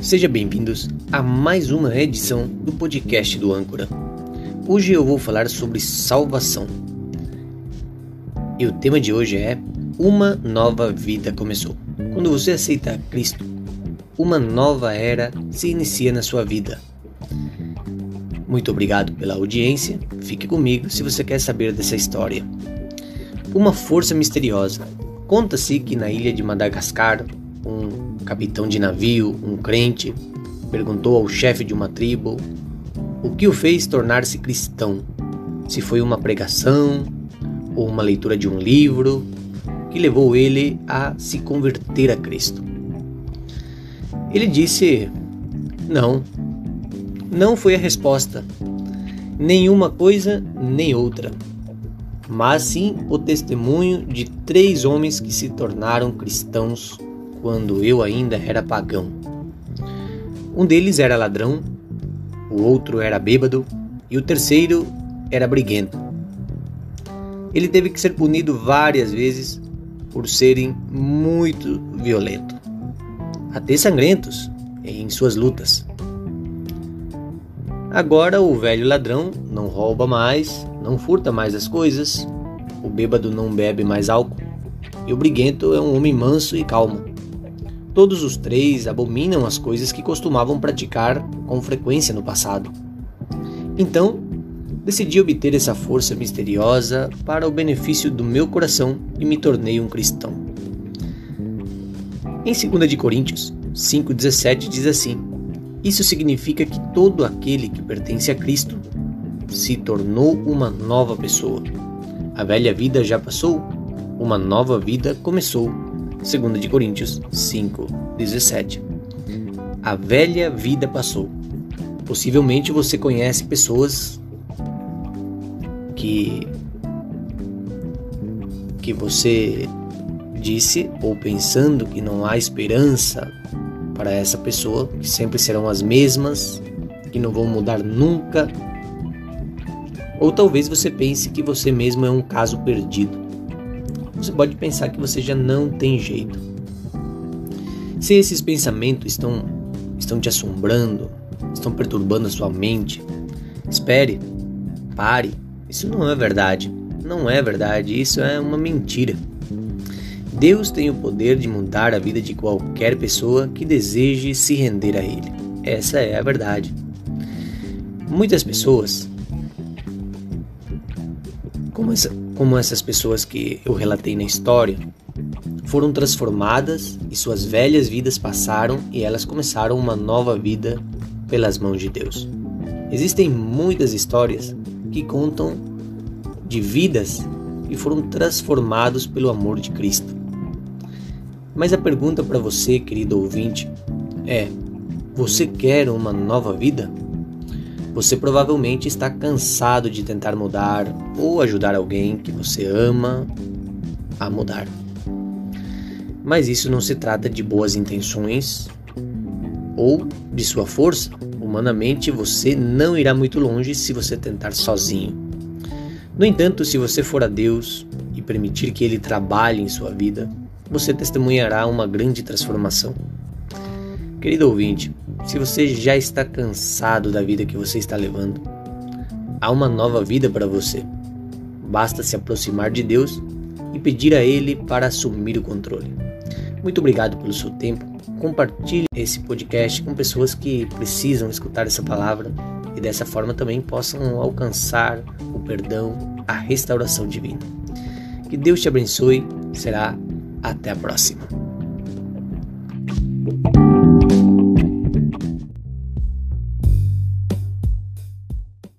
Sejam bem-vindos a mais uma edição do podcast do Âncora. Hoje eu vou falar sobre salvação. E o tema de hoje é Uma nova vida começou. Quando você aceita Cristo, uma nova era se inicia na sua vida. Muito obrigado pela audiência. Fique comigo se você quer saber dessa história. Uma força misteriosa. Conta-se que na ilha de Madagascar, um capitão de navio, um crente, perguntou ao chefe de uma tribo o que o fez tornar-se cristão. Se foi uma pregação ou uma leitura de um livro que levou ele a se converter a Cristo. Ele disse: Não, não foi a resposta. Nenhuma coisa nem outra. Mas sim o testemunho de três homens que se tornaram cristãos quando eu ainda era pagão. Um deles era ladrão, o outro era bêbado e o terceiro era briguento. Ele teve que ser punido várias vezes por serem muito violentos, até sangrentos em suas lutas. Agora o velho ladrão não rouba mais, não furta mais as coisas, o bêbado não bebe mais álcool e o briguento é um homem manso e calmo. Todos os três abominam as coisas que costumavam praticar com frequência no passado. Então, decidi obter essa força misteriosa para o benefício do meu coração e me tornei um cristão. Em 2 de Coríntios 5:17 diz assim: Isso significa que todo aquele que pertence a Cristo se tornou uma nova pessoa. A velha vida já passou, uma nova vida começou 2 de Coríntios 5, 17. A velha vida passou. Possivelmente você conhece pessoas que que você disse ou pensando que não há esperança para essa pessoa, que sempre serão as mesmas, que não vão mudar nunca. Ou talvez você pense que você mesmo é um caso perdido você pode pensar que você já não tem jeito. Se esses pensamentos estão, estão te assombrando, estão perturbando a sua mente, espere, pare. Isso não é verdade. Não é verdade, isso é uma mentira. Deus tem o poder de mudar a vida de qualquer pessoa que deseje se render a Ele. Essa é a verdade. Muitas pessoas, como essa, como essas pessoas que eu relatei na história foram transformadas e suas velhas vidas passaram e elas começaram uma nova vida pelas mãos de Deus. Existem muitas histórias que contam de vidas que foram transformados pelo amor de Cristo. Mas a pergunta para você, querido ouvinte, é: você quer uma nova vida? Você provavelmente está cansado de tentar mudar ou ajudar alguém que você ama a mudar. Mas isso não se trata de boas intenções ou de sua força. Humanamente, você não irá muito longe se você tentar sozinho. No entanto, se você for a Deus e permitir que Ele trabalhe em sua vida, você testemunhará uma grande transformação. Querido ouvinte, se você já está cansado da vida que você está levando, há uma nova vida para você. Basta se aproximar de Deus e pedir a Ele para assumir o controle. Muito obrigado pelo seu tempo. Compartilhe esse podcast com pessoas que precisam escutar essa palavra e dessa forma também possam alcançar o perdão, a restauração divina. Que Deus te abençoe. Será até a próxima. Thank you.